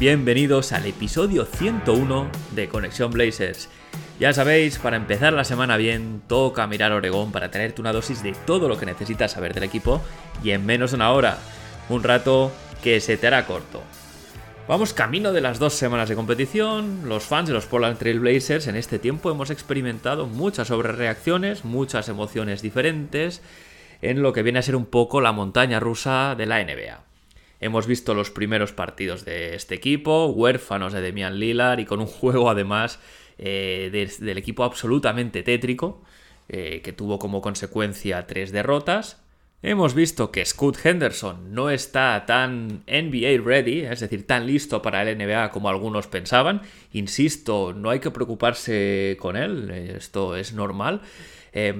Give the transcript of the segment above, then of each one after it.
Bienvenidos al episodio 101 de Conexión Blazers. Ya sabéis, para empezar la semana bien, toca mirar Oregón para tenerte una dosis de todo lo que necesitas saber del equipo y en menos de una hora. Un rato que se te hará corto. Vamos camino de las dos semanas de competición. Los fans de los Portland Trail Blazers en este tiempo hemos experimentado muchas sobrereacciones, muchas emociones diferentes en lo que viene a ser un poco la montaña rusa de la NBA. Hemos visto los primeros partidos de este equipo, huérfanos de Demian Lillard y con un juego además eh, de- del equipo absolutamente tétrico, eh, que tuvo como consecuencia tres derrotas. Hemos visto que Scoot Henderson no está tan NBA ready, es decir, tan listo para el NBA como algunos pensaban. Insisto, no hay que preocuparse con él, esto es normal. Eh,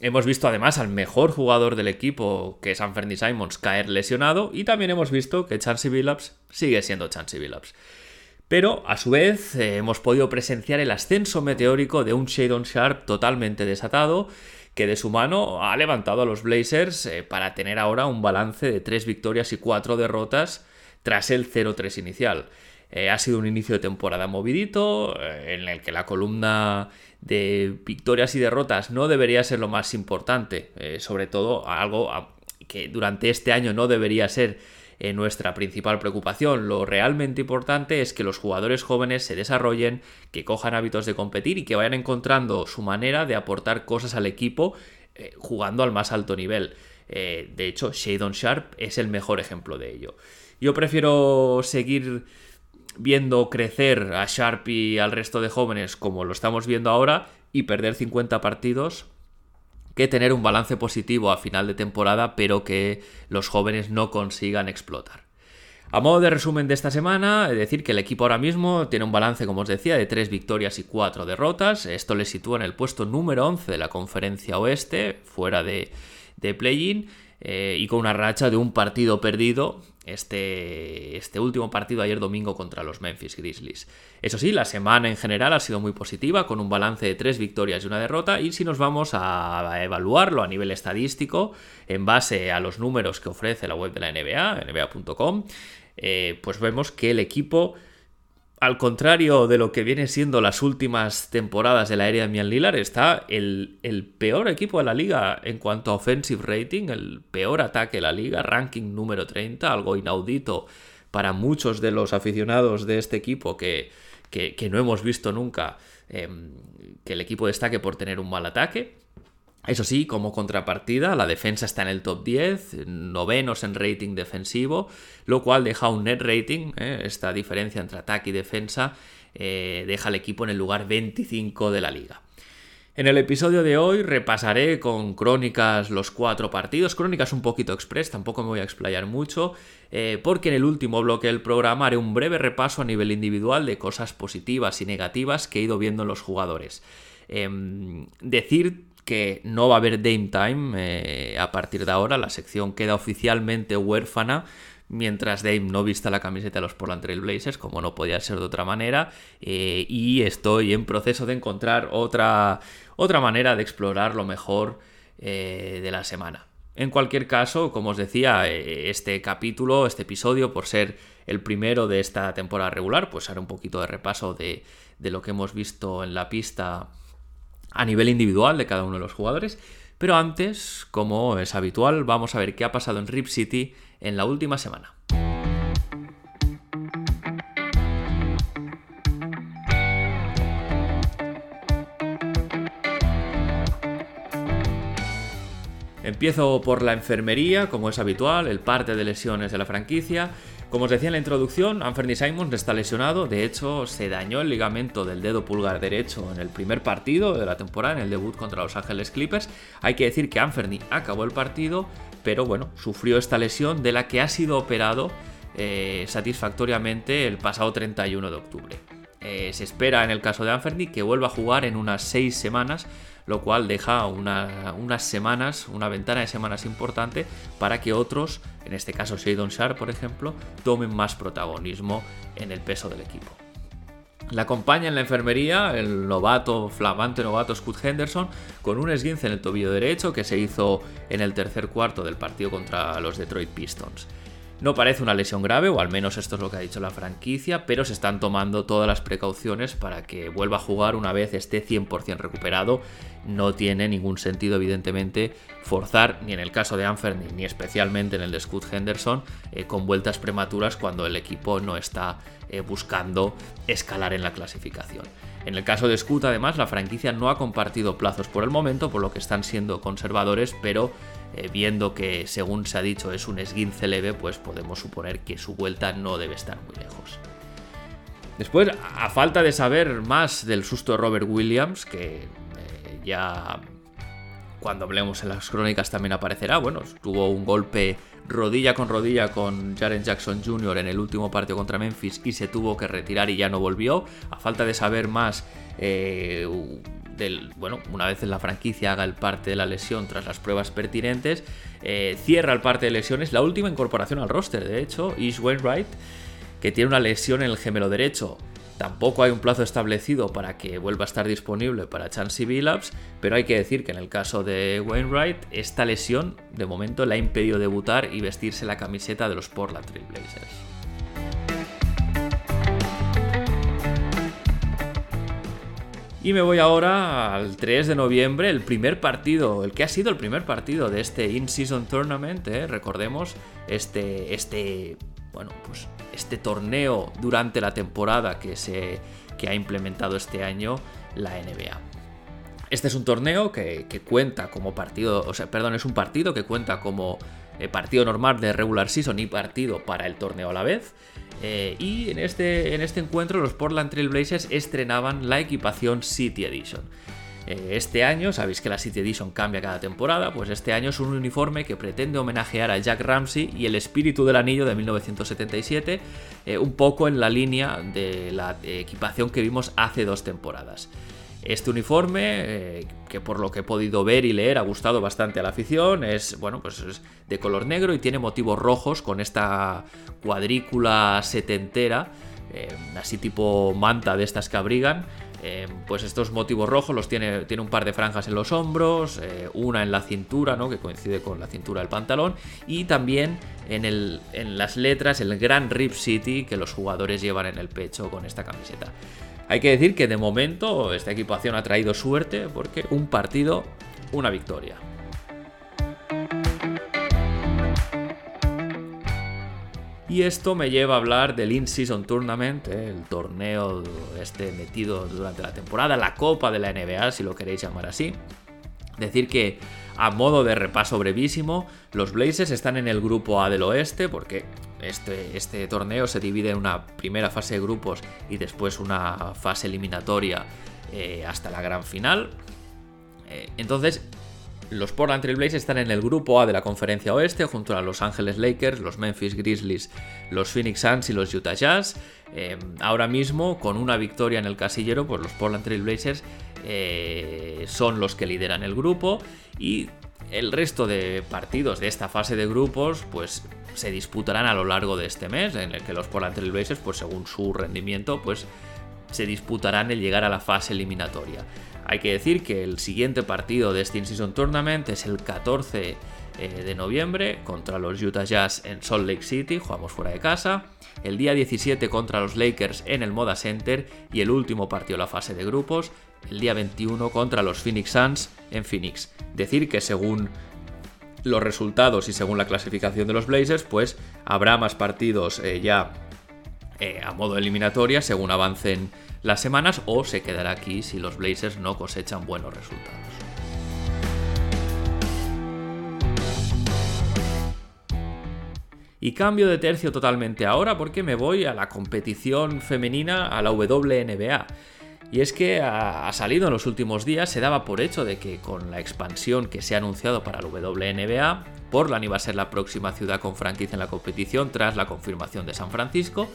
hemos visto además al mejor jugador del equipo, que es Anthony Simons, caer lesionado. Y también hemos visto que Chansey Billups sigue siendo Chansey Billups. Pero, a su vez, eh, hemos podido presenciar el ascenso meteórico de un Shadon Sharp totalmente desatado, que de su mano ha levantado a los Blazers eh, para tener ahora un balance de 3 victorias y 4 derrotas tras el 0-3 inicial. Eh, ha sido un inicio de temporada movidito, eh, en el que la columna de victorias y derrotas no debería ser lo más importante, eh, sobre todo algo a- que durante este año no debería ser nuestra principal preocupación. Lo realmente importante es que los jugadores jóvenes se desarrollen, que cojan hábitos de competir y que vayan encontrando su manera de aportar cosas al equipo jugando al más alto nivel. De hecho, Shadon Sharp es el mejor ejemplo de ello. Yo prefiero seguir viendo crecer a Sharp y al resto de jóvenes como lo estamos viendo ahora y perder 50 partidos que tener un balance positivo a final de temporada, pero que los jóvenes no consigan explotar. A modo de resumen de esta semana, es decir que el equipo ahora mismo tiene un balance, como os decía, de 3 victorias y 4 derrotas. Esto le sitúa en el puesto número 11 de la conferencia oeste, fuera de, de play-in, eh, y con una racha de un partido perdido, este, este último partido ayer domingo contra los Memphis Grizzlies. Eso sí, la semana en general ha sido muy positiva, con un balance de 3 victorias y una derrota, y si nos vamos a evaluarlo a nivel estadístico, en base a los números que ofrece la web de la NBA, nba.com, eh, pues vemos que el equipo, al contrario de lo que viene siendo las últimas temporadas de la era de Mian Lillard, está el, peor equipo de la liga en cuanto a offensive rating, el peor ataque de la liga, ranking número 30, algo inaudito para muchos de los aficionados de este equipo que, que, no hemos visto nunca eh, que el equipo destaque por tener un mal ataque. Eso sí, como contrapartida, la defensa está en el top 10, novenos en rating defensivo, lo cual deja un net rating, eh, esta diferencia entre ataque y defensa, eh, deja al equipo en el lugar 25 de la liga. En el episodio de hoy repasaré con crónicas los cuatro partidos, crónicas un poquito express, tampoco me voy a explayar mucho, eh, porque en el último bloque del programa haré un breve repaso a nivel individual de cosas positivas y negativas que he ido viendo en los jugadores. Em, decir que no va a haber Dame Time eh, a partir de ahora, la sección queda oficialmente huérfana mientras Dame no vista la camiseta de los Portland Trail Blazers, como no podía ser de otra manera, eh, y estoy en proceso de encontrar otra, otra manera de explorar lo mejor eh, de la semana. En cualquier caso, como os decía, este capítulo, este episodio, por ser el primero de esta temporada regular, pues haré un poquito de repaso de, de lo que hemos visto en la pista a nivel individual de cada uno de los jugadores. Pero antes, como es habitual, vamos a ver qué ha pasado en Rip City en la última semana. Empiezo por la enfermería, como es habitual, el parte de lesiones de la franquicia. Como os decía en la introducción, Anthony Simons está lesionado, de hecho se dañó el ligamento del dedo pulgar derecho en el primer partido de la temporada, en el debut contra Los Ángeles Clippers. Hay que decir que Anthony acabó el partido, pero bueno, sufrió esta lesión de la que ha sido operado eh, satisfactoriamente el pasado 31 de octubre. Eh, se espera en el caso de Anferni que vuelva a jugar en unas 6 semanas, lo cual deja unas semanas, una ventana de semanas importante para que otros, en este caso Shadon Sharp por ejemplo, tomen más protagonismo en el peso del equipo. La acompaña en la enfermería el novato, flamante novato Scott Henderson, con un esguince en el tobillo derecho que se hizo en el tercer cuarto del partido contra los Detroit Pistons. No parece una lesión grave, o al menos esto es lo que ha dicho la franquicia, pero se están tomando todas las precauciones para que vuelva a jugar una vez esté 100% recuperado. No tiene ningún sentido, evidentemente, forzar, ni en el caso de Anferni, ni especialmente en el de Scott Henderson, eh, con vueltas prematuras cuando el equipo no está eh, buscando escalar en la clasificación. En el caso de Scoot, además, la franquicia no ha compartido plazos por el momento, por lo que están siendo conservadores, pero eh, viendo que, según se ha dicho, es un esguince leve, pues podemos suponer que su vuelta no debe estar muy lejos. Después, a falta de saber más del susto de Robert Williams, que eh, ya cuando hablemos en las crónicas también aparecerá, bueno, tuvo un golpe rodilla con rodilla con Jaren Jackson Jr. en el último partido contra Memphis y se tuvo que retirar y ya no volvió. A falta de saber más eh, del, bueno, una vez en la franquicia haga el parte de la lesión tras las pruebas pertinentes, eh, cierra el parte de lesiones, la última incorporación al roster, de hecho, Ish Wainwright, que tiene una lesión en el gemelo derecho. Tampoco hay un plazo establecido para que vuelva a estar disponible para Chansey Billups, pero hay que decir que en el caso de Wainwright, esta lesión de momento le ha impedido debutar y vestirse la camiseta de los Portland Trail Blazers. Y me voy ahora al 3 de noviembre, el primer partido, el que ha sido el primer partido de este In-Season Tournament, ¿eh? recordemos, este, este, bueno, pues este torneo durante la temporada que, se, que ha implementado este año la NBA. Este es un torneo que, cuenta como partido, o sea, perdón, es un partido que cuenta como eh, partido normal de regular season y partido para el torneo a la vez. Eh, y en este, en este encuentro los Portland Trail Blazers estrenaban la equipación City Edition. Eh, este año, sabéis que la City Edition cambia cada temporada, pues este año es un uniforme que pretende homenajear a Jack Ramsey y el espíritu del anillo de 1977, eh, un poco en la línea de la equipación que vimos hace dos temporadas. Este uniforme, eh, que por lo que he podido ver y leer ha gustado bastante a la afición, es bueno, pues es de color negro y tiene motivos rojos con esta cuadrícula setentera, así tipo manta de estas que abrigan. Eh, pues estos motivos rojos los tiene, tiene un par de franjas en los hombros, una en la cintura, ¿no? que coincide con la cintura del pantalón, y también en, el, en las letras el Gran Rip City que los jugadores llevan en el pecho con esta camiseta. Hay que decir que de momento esta equipación ha traído suerte porque un partido, una victoria. Y esto me lleva a hablar del In-Season Tournament, eh, el torneo este metido durante la temporada, la copa de la NBA, si lo queréis llamar así. Decir que, a modo de repaso brevísimo, los Blazers están en el grupo A del oeste, porque este, este, torneo se divide en una primera fase de grupos y después una fase eliminatoria eh, hasta la gran final. Eh, entonces, los Portland Trail Blazers están en el grupo A de la conferencia oeste junto a Los Angeles Lakers, los Memphis Grizzlies, los Phoenix Suns y los Utah Jazz. Eh, ahora mismo, con una victoria en el casillero, pues los Portland Trail Blazers son los que lideran el grupo y el resto de partidos de esta fase de grupos, pues se disputarán a lo largo de este mes, en el que los Portland Trail Blazers, pues según su rendimiento, pues se disputarán el llegar a la fase eliminatoria. Hay que decir que el siguiente partido de este In-Season Tournament es el 14 eh, de noviembre contra los Utah Jazz en Salt Lake City, jugamos fuera de casa. El día 17 contra los Lakers en el Moda Center y el último partido de la fase de grupos, el día 21 contra los Phoenix Suns en Phoenix. Decir que según los resultados y según la clasificación de los Blazers, pues habrá más partidos eh, ya eh, a modo eliminatoria según avancen las semanas o se quedará aquí si los Blazers no cosechan buenos resultados. Y cambio de tercio totalmente ahora porque me voy a la competición femenina, a la WNBA. Y es que ha, salido en los últimos días, se daba por hecho de que con la expansión que se ha anunciado para el WNBA, Portland iba a ser la próxima ciudad con franquicia en la competición tras la confirmación de San Francisco.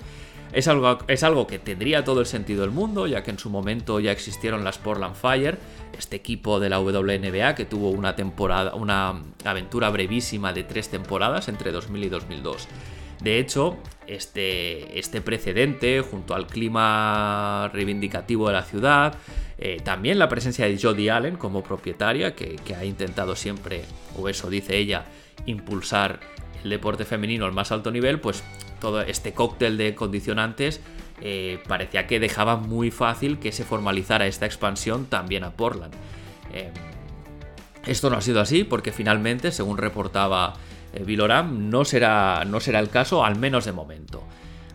Es algo, es algo que tendría todo el sentido del mundo, ya que en su momento ya existieron las Portland Fire, este equipo de la WNBA que tuvo una temporada, una aventura brevísima de tres temporadas entre 2000 y 2002. De hecho, este, este precedente, junto al clima reivindicativo de la ciudad, eh, también la presencia de Jodie Allen como propietaria, que, ha intentado siempre, o eso dice ella, impulsar el deporte femenino al más alto nivel, pues todo este cóctel de condicionantes eh, parecía que dejaba muy fácil que se formalizara esta expansión también a Portland. Eh, esto no ha sido así porque finalmente, según reportaba eh, Viloram no será, no será el caso, al menos de momento.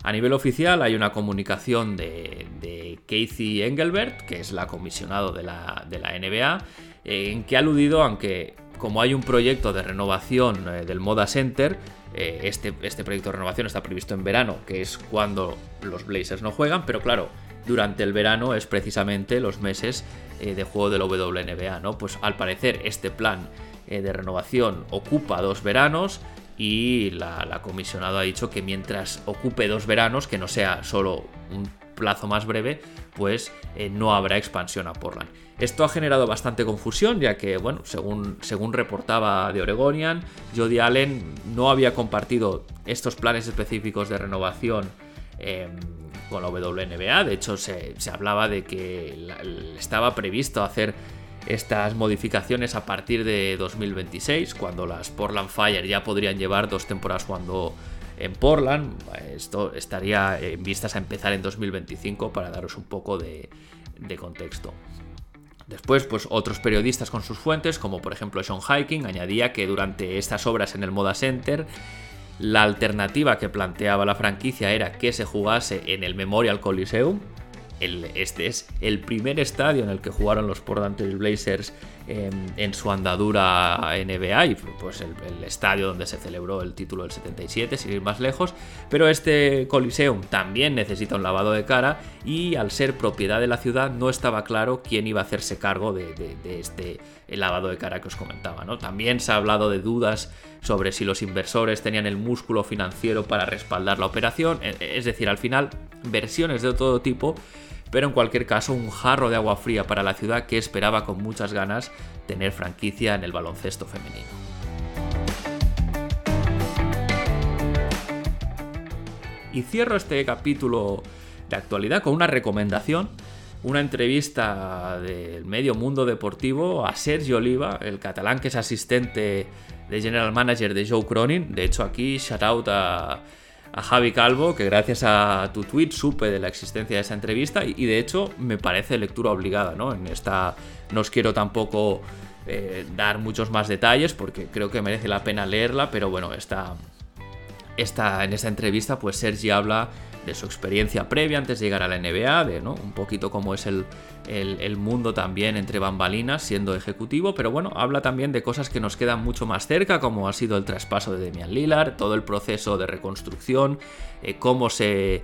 A nivel oficial hay una comunicación de, de Casey Engelbert, que es la comisionado de la, NBA, en que ha aludido, aunque como hay un proyecto de renovación eh, del Moda Center, eh, este, este proyecto de renovación está previsto en verano, que es cuando los Blazers no juegan, pero claro, durante el verano es precisamente los meses de juego del WNBA, ¿no? Pues al parecer este plan eh, de renovación ocupa dos veranos y la, comisionada ha dicho que mientras ocupe dos veranos, que no sea solo un plazo más breve, pues eh, no habrá expansión a Portland. Esto ha generado bastante confusión, ya que, bueno, según, según reportaba de Oregonian, Jody Allen no había compartido estos planes específicos de renovación em, con la WNBA. De hecho, se, hablaba de que estaba previsto hacer estas modificaciones a partir de 2026, cuando las Portland Fire ya podrían llevar dos temporadas jugando en Portland. Esto estaría en vistas a empezar en 2025 para daros un poco de, contexto. Después, pues otros periodistas con sus fuentes, como por ejemplo Sean Hiking, añadía que durante estas obras en el Moda Center, la alternativa que planteaba la franquicia era que se jugase en el Memorial Coliseum, este es el primer estadio en el que jugaron los Portland Trail Blazers en, su andadura NBA y pues el, estadio donde se celebró el título del 77, sin ir más lejos. Pero este Coliseum también necesita un lavado de cara y al ser propiedad de la ciudad no estaba claro quién iba a hacerse cargo de, este lavado de cara que os comentaba. ¿no? También se ha hablado de dudas sobre si los inversores tenían el músculo financiero para respaldar la operación. E, es decir, al final, versiones de todo tipo pero en cualquier caso un jarro de agua fría para la ciudad que esperaba con muchas ganas tener franquicia en el baloncesto femenino. Y cierro este capítulo de actualidad con una recomendación, una entrevista del medio mundo deportivo a Sergio Oliva, el catalán que es asistente de general manager de Joe Cronin. De hecho, aquí shout out a a Javi Calvo, que gracias a tu tweet supe de la existencia de esa entrevista y, de hecho me parece lectura obligada, ¿no? En esta no os quiero tampoco eh, dar muchos más detalles porque creo que merece la pena leerla, pero bueno, esta, esta, en esta entrevista pues Sergi habla de su experiencia previa antes de llegar a la NBA, de ¿no? un poquito cómo es el, el, mundo también entre bambalinas siendo ejecutivo, pero bueno, habla también de cosas que nos quedan mucho más cerca, como ha sido el traspaso de Demian Lillard, todo el proceso de reconstrucción, eh, cómo se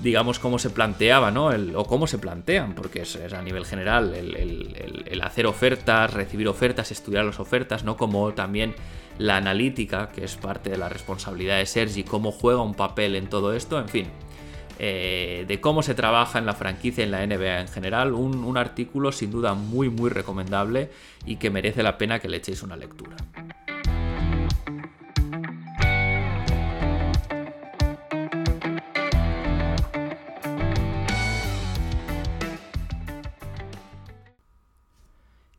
digamos, cómo se planteaba, ¿no? o cómo se plantean, porque es, a nivel general el, el, hacer ofertas, recibir ofertas, estudiar las ofertas, ¿no? Como también la analítica, que es parte de la responsabilidad de Sergi, cómo juega un papel en todo esto, en fin. Eh, de cómo se trabaja en la franquicia en la NBA en general. Un, artículo sin duda muy muy recomendable y que merece la pena que le echéis una lectura.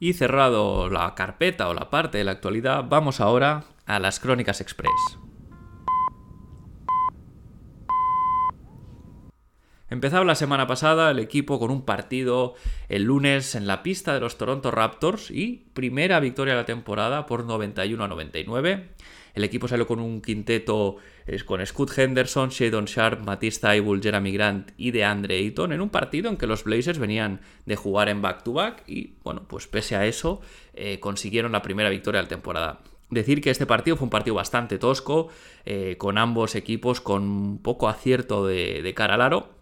Y cerrado la carpeta o la parte de la actualidad, vamos ahora a las Crónicas Express. Empezaba la semana pasada el equipo con un partido el lunes en la pista de los Toronto Raptors y primera victoria de la temporada por 91 a 99. El equipo salió con un quinteto con Scott Henderson, Shadon Sharp, Matisse Thybulle, Jeremy Grant y de Andre Ayton en un partido en que los Blazers venían de jugar en back-to-back y, bueno, pues pese a eso eh, consiguieron la primera victoria de la temporada. Decir que este partido fue un partido bastante tosco, eh, con ambos equipos con poco acierto de, de cara al aro,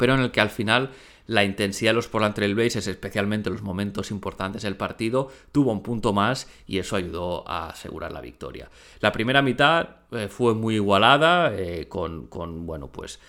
pero en el que al final la intensidad de los Portland Trail Blazers, especialmente en los momentos importantes del partido, tuvo un punto más y eso ayudó a asegurar la victoria. La primera mitad eh, fue muy igualada, eh, con, con, bueno, pues,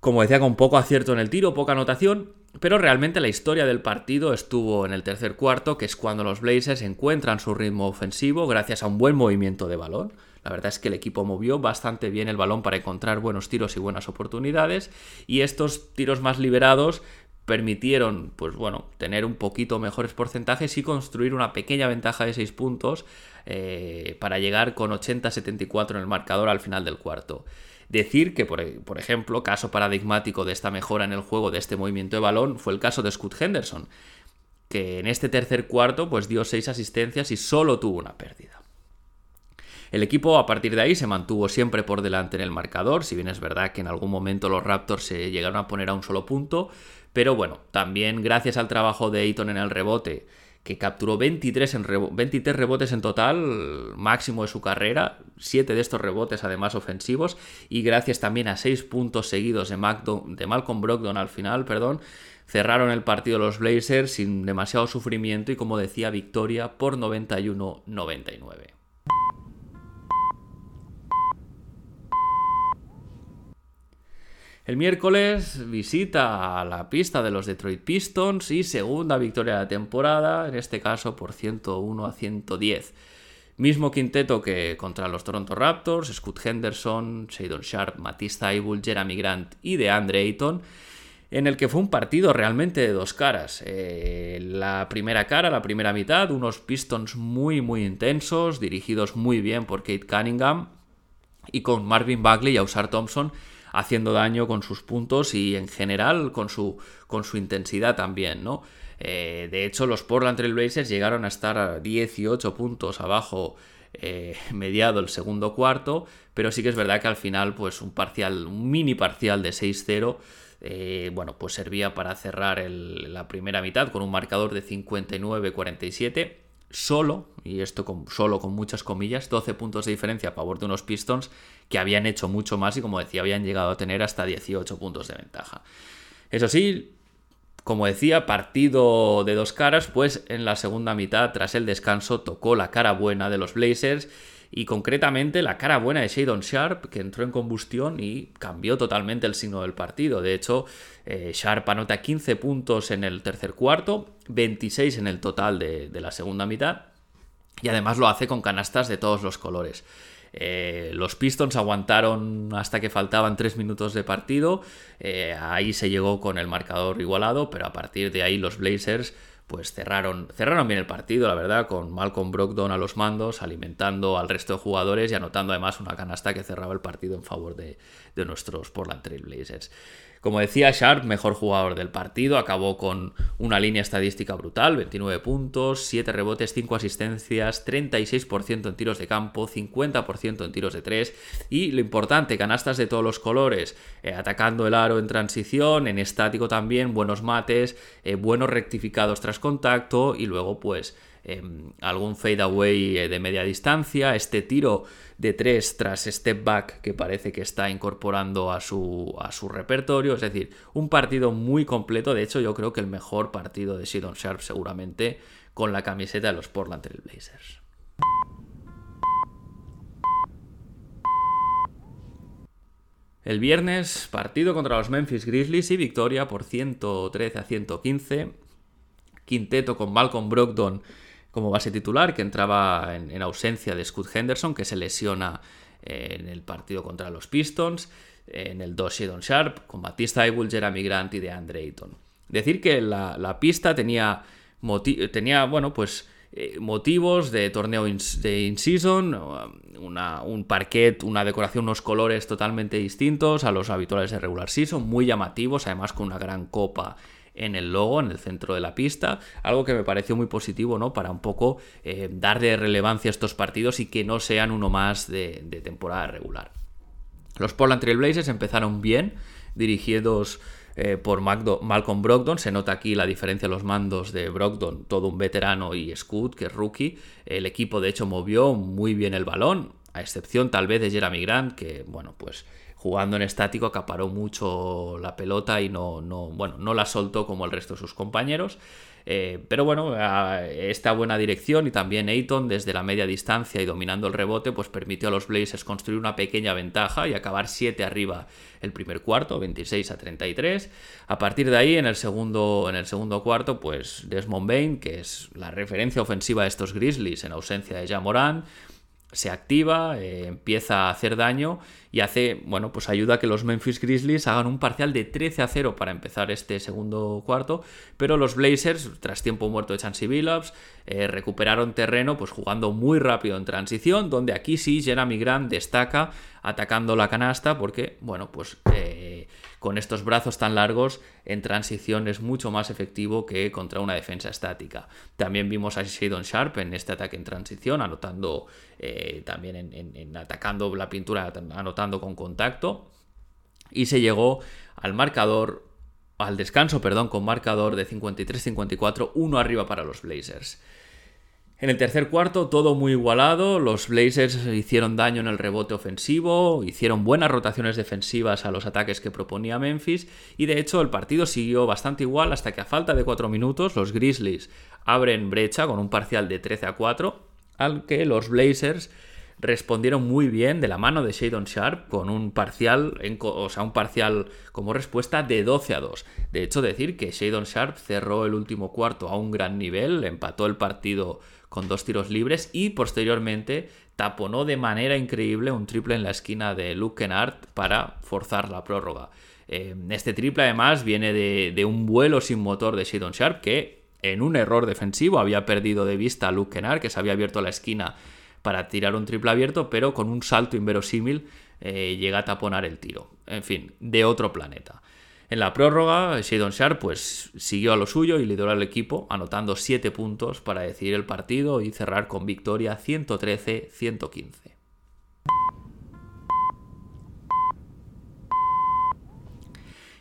como decía, con poco acierto en el tiro, poca anotación, pero realmente la historia del partido estuvo en el tercer cuarto, que es cuando los Blazers encuentran su ritmo ofensivo gracias a un buen movimiento de balón. La verdad es que el equipo movió bastante bien el balón para encontrar buenos tiros y buenas oportunidades y estos tiros más liberados permitieron, pues bueno, tener un poquito mejores porcentajes y construir una pequeña ventaja de 6 puntos eh, para llegar con 80-74 en el marcador al final del cuarto. Decir que, por, por, ejemplo, caso paradigmático de esta mejora en el juego, de este movimiento de balón, fue el caso de Scott Henderson, que en este tercer cuarto pues dio 6 asistencias y solo tuvo una pérdida. El equipo a partir de ahí se mantuvo siempre por delante en el marcador, si bien es verdad que en algún momento los Raptors se llegaron a poner a un solo punto, pero bueno, también gracias al trabajo de Ayton en el rebote, que capturó 23, en 23 rebotes en total, máximo de su carrera, 7 de estos rebotes además ofensivos, y gracias también a 6 puntos seguidos de, de Malcolm Brogdon al final, perdón, cerraron el partido los Blazers sin demasiado sufrimiento y como decía, victoria por 91-99. El miércoles visita a la pista de los Detroit Pistons y segunda victoria de la temporada, en este caso por 101 a 110. Mismo quinteto que contra los Toronto Raptors, Scott Henderson, Shadon Sharp, Matisse Thybulle, Jeremy Grant y DeAndre Ayton, en el que fue un partido realmente de dos caras. Eh, la primera cara, la primera mitad, unos Pistons muy muy intensos, dirigidos muy bien por Kate Cunningham y con Marvin Bagley y Ausar Thompson haciendo daño con sus puntos y en general con su, con su intensidad también, ¿no? Eh, de hecho, los Portland Trail Blazers llegaron a estar a 18 puntos abajo eh, mediado el segundo cuarto, pero sí que es verdad que al final, pues un parcial, un mini parcial de 6-0, eh, bueno, pues servía para cerrar la primera mitad con un marcador de 59-47 solo, y esto con, solo con muchas comillas, 12 puntos de diferencia a favor de unos Pistons que habían hecho mucho más y como decía habían llegado a tener hasta 18 puntos de ventaja. Eso sí, como decía, partido de dos caras, pues en la segunda mitad, tras el descanso, tocó la cara buena de los Blazers y concretamente la cara buena de Shadon Sharp, que entró en combustión y cambió totalmente el signo del partido. De hecho, eh, Sharp anota 15 puntos en el tercer cuarto, 26 en el total de, la segunda mitad, y además lo hace con canastas de todos los colores. Eh, los Pistons aguantaron hasta que faltaban 3 minutos de partido. Eh, ahí se llegó con el marcador igualado, pero a partir de ahí los Blazers pues cerraron, cerraron bien el partido, la verdad, con Malcolm Brogdon a los mandos, alimentando al resto de jugadores y anotando además una canasta que cerraba el partido en favor de, de nuestros Portland Trail Blazers. Como decía Sharp, mejor jugador del partido, acabó con una línea estadística brutal, 29 puntos, 7 rebotes, 5 asistencias, 36% en tiros de campo, 50% en tiros de 3 y lo importante, canastas de todos los colores, eh, atacando el aro en transición, en estático también, buenos mates, eh, buenos rectificados tras contacto y luego pues Em, algún fade away eh, de media distancia, este tiro de tres tras step back que parece que está incorporando a su, a su repertorio, es decir, un partido muy completo, de hecho yo creo que el mejor partido de Sidon Sharp seguramente con la camiseta de los Portland Trail Blazers. El viernes, partido contra los Memphis Grizzlies y victoria por 113 a 115. Quinteto con Malcolm Brogdon como base titular, que entraba en, ausencia de Scott Henderson, que se lesiona en el partido contra los Pistons, en el 2 Shadon Sharp, con Batista Eibull, Jeremy Grant y de Andre Ayton. Decir que la, pista tenía, tenía bueno, pues, eh, motivos de torneo de in-season, un parquet, una decoración, unos colores totalmente distintos a los habituales de regular season, muy llamativos, además con una gran copa en el logo, en el centro de la pista, algo que me pareció muy positivo, ¿no? Para un poco eh, darle relevancia a estos partidos y que no sean uno más de, temporada regular. Los Portland Trail Blazers empezaron bien, dirigidos eh, por Malcolm Brogdon. Se nota aquí la diferencia de los mandos de Brogdon, todo un veterano, y Scoot, que es rookie. El equipo, de hecho, movió muy bien el balón, a excepción tal vez de Jeremy Grant, que, bueno, pues jugando en estático acaparó mucho la pelota y no, no, bueno, no la soltó como el resto de sus compañeros. Eh, pero bueno, esta buena dirección y también Ayton desde la media distancia y dominando el rebote, pues permitió a los Blazers construir una pequeña ventaja y acabar 7 arriba el primer cuarto, 26 a 33. A partir de ahí, en el segundo, en el segundo cuarto, pues Desmond Bain, que es la referencia ofensiva de estos Grizzlies en ausencia de Jamoran, se activa, eh, empieza a hacer daño y hace, bueno, pues ayuda a que los Memphis Grizzlies hagan un parcial de 13 a 0 para empezar este segundo cuarto, pero los Blazers, tras tiempo muerto de Chansey Billups, eh, recuperaron terreno pues jugando muy rápido en transición, donde aquí sí Jeremy Grant destaca atacando la canasta porque, bueno, pues eh, con estos brazos tan largos en transición es mucho más efectivo que contra una defensa estática. También vimos a Shadon Sharp en este ataque en transición, anotando eh, también en, atacando la pintura, anotando con contacto. Y se llegó al marcador, al descanso, perdón, con marcador de 53-54, uno arriba para los Blazers. En el tercer cuarto todo muy igualado, los Blazers hicieron daño en el rebote ofensivo, hicieron buenas rotaciones defensivas a los ataques que proponía Memphis y de hecho el partido siguió bastante igual hasta que a falta de 4 minutos los Grizzlies abren brecha con un parcial de 13 a 4, al que los Blazers respondieron muy bien de la mano de Shadon Sharp con un parcial, sea, un parcial como respuesta de 12 a 2. De hecho, decir que Shadon Sharp cerró el último cuarto a un gran nivel, empató el partido con dos tiros libres y posteriormente taponó de manera increíble un triple en la esquina de Luke Kennard para forzar la prórroga. Eh, este triple además viene de, un vuelo sin motor de Shadon Sharp que en un error defensivo había perdido de vista a Luke Kennard que se había abierto la esquina para tirar un triple abierto pero con un salto inverosímil eh, llega a taponar el tiro. En fin, de otro planeta. En la prórroga, Shadon Sharp pues, siguió a lo suyo y lideró al equipo, anotando 7 puntos para decidir el partido y cerrar con victoria 113-115.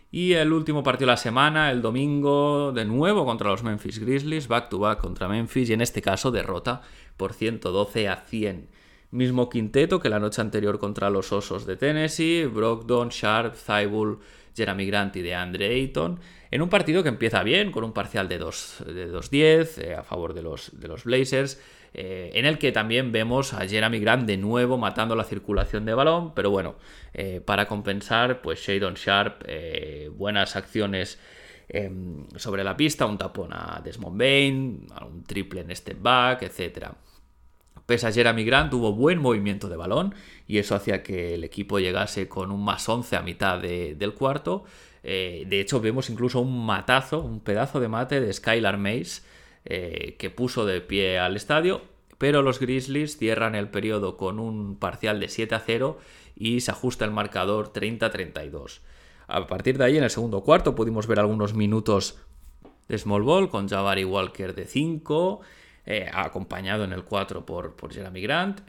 Y el último partido de la semana, el domingo, de nuevo contra los Memphis Grizzlies, back to back contra Memphis y en este caso derrota por 112 a 100. Mismo quinteto que la noche anterior contra los Osos de Tennessee, Brogdon, Sharp, Thibault, Jeremy Grant y de Andre Ayton, en un partido que empieza bien, con un parcial de 2-10 de eh, a favor de los, de los Blazers, eh, en el que también vemos a Jeremy Grant de nuevo matando la circulación de balón, pero bueno, eh, para compensar, pues Shadon Sharp, buenas acciones em, sobre la pista, un tapón a Desmond Bain, un triple en step back, etcétera. Pese a Jeremy Grant, tuvo buen movimiento de balón y eso hacía que el equipo llegase con un más 11 a mitad del cuarto. Eh, de hecho, vemos incluso un matazo, un pedazo de mate de Skylar Mace eh, que puso de pie al estadio. Pero los Grizzlies cierran el periodo con un parcial de 7 a 0 y se ajusta el marcador 30-32. A partir de ahí, en el segundo cuarto, pudimos ver algunos minutos de small ball con Jabari Walker de 5 eh, acompañado en el 4 por, por Jeremy Grant.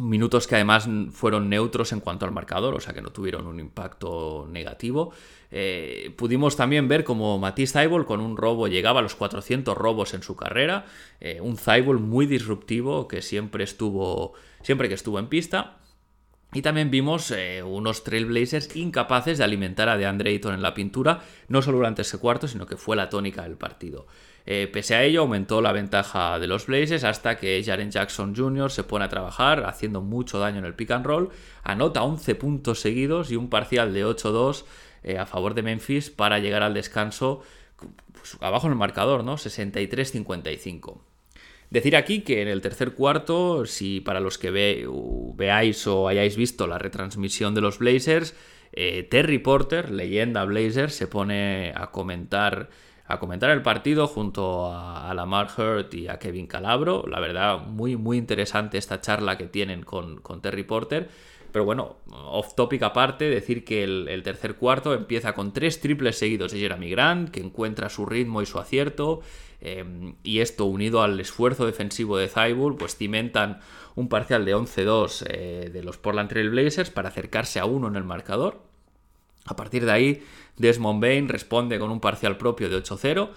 Minutos que además fueron neutros en cuanto al marcador, o sea que no tuvieron un impacto negativo. Eh, pudimos también ver como Matisse Zaibol con un robo llegaba a los 400 robos en su carrera. Eh, un Zaibol muy disruptivo que siempre estuvo, siempre que estuvo en pista. Y también vimos unos Trailblazers incapaces de alimentar a DeAndre Ayton en la pintura, no solo durante ese cuarto, sino que fue la tónica del partido. Eh, pese a ello, aumentó la ventaja de los Blazers hasta que Jaren Jackson Jr. se pone a trabajar, haciendo mucho daño en el pick and roll, anota 11 puntos seguidos y un parcial de 8-2 eh, a favor de Memphis para llegar al descanso pues, abajo en el marcador, ¿no? 63-55. Decir aquí que en el tercer cuarto, si para los que veáis o hayáis visto la retransmisión de los Blazers, eh, Terry Porter, leyenda Blazer, se pone a comentar a comentar el partido junto a, Lamar Hurt y a Kevin Calabro. La verdad, muy, muy interesante esta charla que tienen con, Terry Porter. Pero bueno, off topic aparte, decir que el, tercer cuarto empieza con tres triples seguidos de Jeremy Grant, que encuentra su ritmo y su acierto. Em, y esto unido al esfuerzo defensivo de Thibault, pues cimentan un parcial de 11-2 eh, de los Portland Trail Blazers para acercarse a uno en el marcador. A partir de ahí, Desmond Bain responde con un parcial propio de 8-0,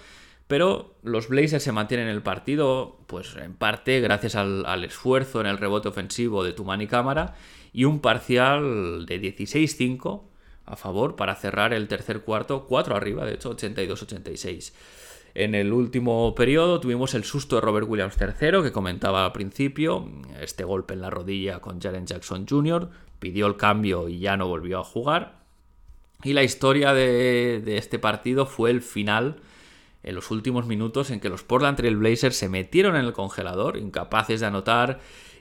pero los Blazers se mantienen en el partido, pues en parte gracias al, esfuerzo en el rebote ofensivo de Tumani Cámara y un parcial de 16-5 a favor para cerrar el tercer cuarto, 4 arriba, de hecho 82-86. En el último periodo tuvimos el susto de Robert Williams III, que comentaba al principio, este golpe en la rodilla con Jaren Jackson Jr., pidió el cambio y ya no volvió a jugar. Y la historia de, este partido fue el final, en los últimos minutos, en que los Portland Trail Blazers se metieron en el congelador, incapaces de anotar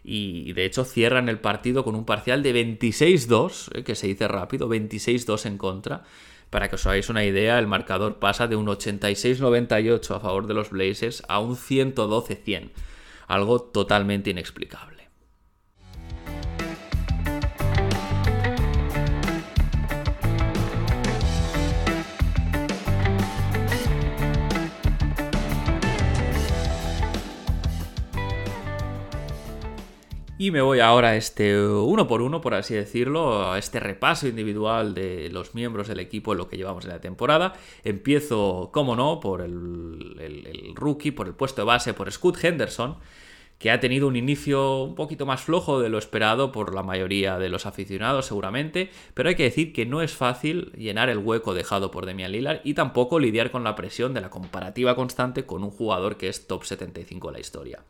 y de hecho cierran el partido con un parcial de 26-2, eh, que se dice rápido, 26-2 en contra. Para que os hagáis una idea, el marcador pasa de un 86-98 a favor de los Blazers a un 112-100, algo totalmente inexplicable. Y me voy ahora a este uno por uno, por así decirlo, a este repaso individual de los miembros del equipo en lo que llevamos en la temporada. Empiezo, como no, por el, rookie, por el puesto de base, por Scott Henderson, que ha tenido un inicio un poquito más flojo de lo esperado por la mayoría de los aficionados seguramente, pero hay que decir que no es fácil llenar el hueco dejado por Demian Lillard y tampoco lidiar con la presión de la comparativa constante con un jugador que es top 75 de la historia.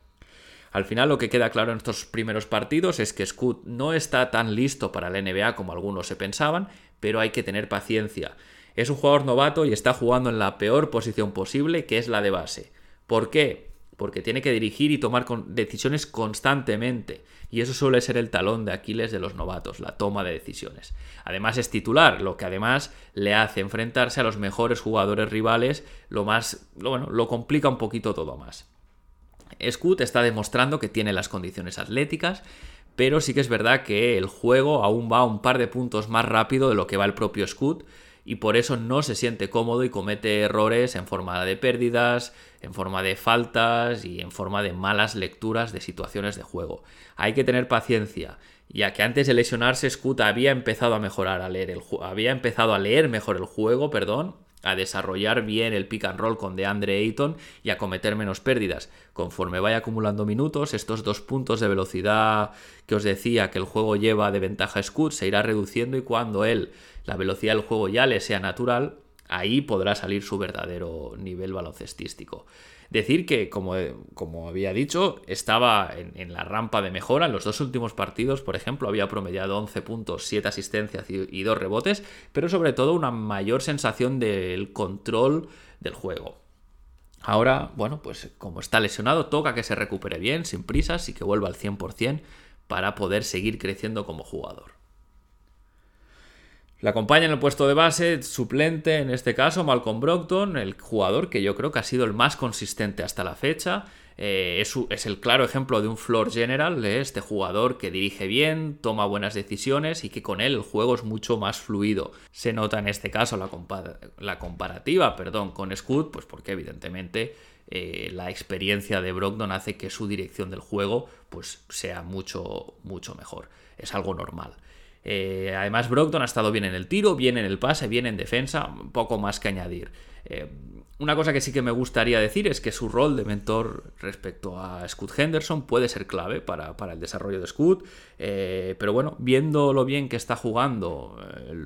Al final lo que queda claro en estos primeros partidos es que Scoot no está tan listo para la NBA como algunos se pensaban, pero hay que tener paciencia. Es un jugador novato y está jugando en la peor posición posible, que es la de base. ¿Por qué? Porque tiene que dirigir y tomar decisiones constantemente. Y eso suele ser el talón de Aquiles de los novatos, la toma de decisiones. Además es titular, lo que además le hace enfrentarse a los mejores jugadores rivales, lo más, bueno, lo complica un poquito todo más. Scoot está demostrando que tiene las condiciones atléticas, pero sí que es verdad que el juego aún va un par de puntos más rápido de lo que va el propio Scoot y por eso no se siente cómodo y comete errores en forma de pérdidas, en forma de faltas y en forma de malas lecturas de situaciones de juego. Hay que tener paciencia, ya que antes de lesionarse Scoot había empezado a mejorar a leer el había empezado a leer mejor el juego, perdón, a desarrollar bien el pick and roll con DeAndre Ayton y a cometer menos pérdidas. Conforme vaya acumulando minutos, estos dos puntos de velocidad que os decía que el juego lleva de ventaja Scoot se irá reduciendo y cuando él, la velocidad del juego ya le sea natural, ahí podrá salir su verdadero nivel baloncestístico. Decir que, como, como había dicho, estaba en, la rampa de mejora. En los dos últimos partidos, por ejemplo, había promediado 11 puntos, 7 asistencias y, y 2 rebotes, pero sobre todo una mayor sensación del control del juego. Ahora, bueno, pues como está lesionado, toca que se recupere bien, sin prisas y que vuelva al 100% para poder seguir creciendo como jugador. La acompaña en el puesto de base, suplente en este caso, Malcolm Brockton, el jugador que yo creo que ha sido el más consistente hasta la fecha. Eh, es, el claro ejemplo de un floor general, este jugador que dirige bien, toma buenas decisiones y que con él el juego es mucho más fluido. Se nota en este caso la, comparativa perdón, con Scoot, pues porque evidentemente eh, la experiencia de Brogdon hace que su dirección del juego pues, sea mucho, mucho mejor. Es algo normal. Eh, además, Brockton ha estado bien en el tiro, bien en el pase, bien en defensa, poco más que añadir. Eh, una cosa que sí que me gustaría decir es que su rol de mentor respecto a Scoot Henderson puede ser clave para, el desarrollo de Scoot, eh, pero bueno, viendo lo bien que está jugando,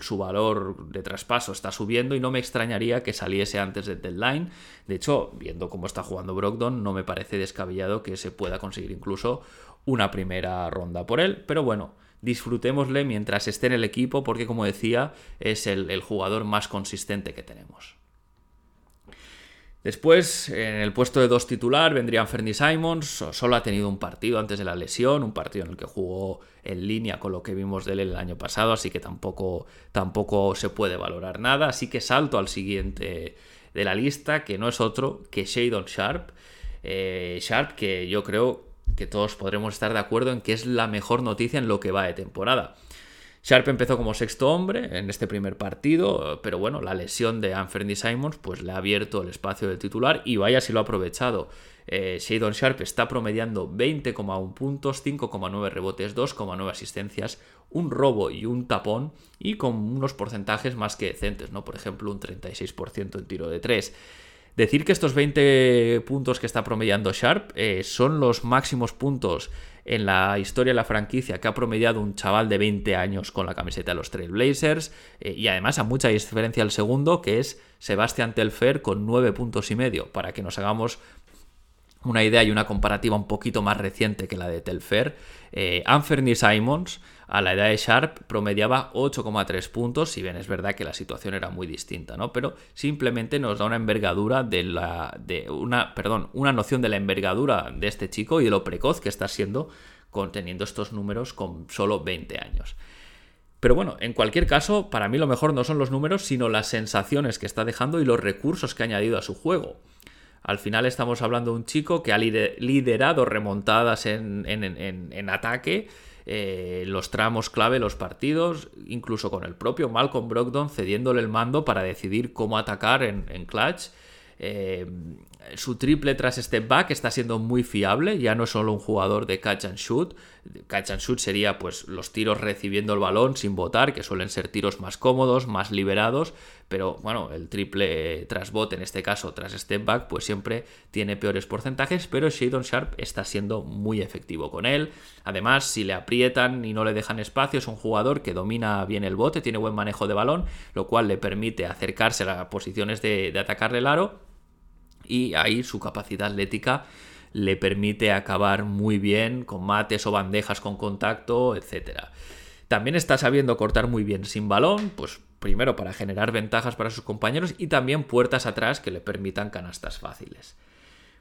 su valor de traspaso está subiendo y no me extrañaría que saliese antes del deadline. De hecho, viendo cómo está jugando Brogdon, no me parece descabellado que se pueda conseguir incluso una primera ronda por él, pero bueno disfrutémosle mientras esté en el equipo porque como decía es el, jugador más consistente que tenemos. Después, en el puesto de dos titular vendrían Fernie Simons. Solo ha tenido un partido antes de la lesión, un partido en el que jugó en línea con lo que vimos de él el año pasado, así que tampoco, tampoco se puede valorar nada. Así que salto al siguiente de la lista, que no es otro que Shadon Sharp. Eh, Sharp, que yo creo que todos podremos estar de acuerdo en que es la mejor noticia en lo que va de temporada. Sharp empezó como sexto hombre en este primer partido, pero bueno, la lesión de Anthony Simons pues le ha abierto el espacio del titular y vaya si lo ha aprovechado. Eh, Shadon Sharp está promediando 20,1 puntos, 5,9 rebotes, 2,9 asistencias, un robo y un tapón y con unos porcentajes más que decentes, ¿no? Por ejemplo, un 36% en tiro de 3. Decir que estos 20 puntos que está promediando Sharp eh, son los máximos puntos en la historia de la franquicia que ha promediado un chaval de 20 años con la camiseta de los Trailblazers eh, y además a mucha diferencia el segundo que es Sebastián Telfer con 9 puntos y medio. Para que nos hagamos una idea y una comparativa un poquito más reciente que la de Telfer, eh, Anthony Simons a la edad de Sharp promediaba 8,3 puntos, si bien es verdad que la situación era muy distinta, ¿no? Pero simplemente nos da una envergadura de la. de una. perdón, una noción de la envergadura de este chico y de lo precoz que está siendo conteniendo estos números con solo 20 años. Pero bueno, en cualquier caso, para mí lo mejor no son los números, sino las sensaciones que está dejando y los recursos que ha añadido a su juego. Al final estamos hablando de un chico que ha liderado remontadas en, en, ataque, eh, los tramos clave, los partidos, incluso con el propio Malcolm Brogdon cediéndole el mando para decidir cómo atacar en, clutch. Eh, su triple tras step back está siendo muy fiable, ya no es solo un jugador de catch and shoot. Catch and shoot sería pues los tiros recibiendo el balón sin botar, que suelen ser tiros más cómodos, más liberados, pero bueno, el triple tras bot, en este caso tras step back, pues siempre tiene peores porcentajes, pero Shadon Sharp está siendo muy efectivo con él. Además, si le aprietan y no le dejan espacio, es un jugador que domina bien el bote, tiene buen manejo de balón, lo cual le permite acercarse a posiciones de, de atacarle el aro y ahí su capacidad atlética le permite acabar muy bien con mates o bandejas con contacto, etc. También está sabiendo cortar muy bien sin balón, pues primero para generar ventajas para sus compañeros y también puertas atrás que le permitan canastas fáciles.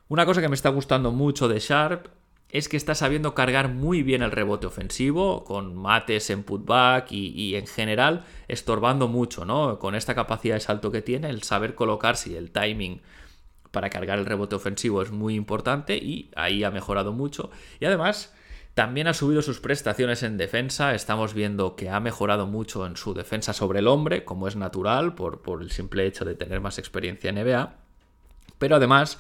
Una cosa que me está gustando mucho de Sharp es que está sabiendo cargar muy bien el rebote ofensivo, con mates en putback y, y, en general estorbando mucho, ¿no? Con esta capacidad de salto que tiene, el saber colocarse y el timing para cargar el rebote ofensivo es muy importante y ahí ha mejorado mucho. Y además también ha subido sus prestaciones en defensa. Estamos viendo que ha mejorado mucho en su defensa sobre el hombre, como es natural por, el simple hecho de tener más experiencia en NBA. Pero además,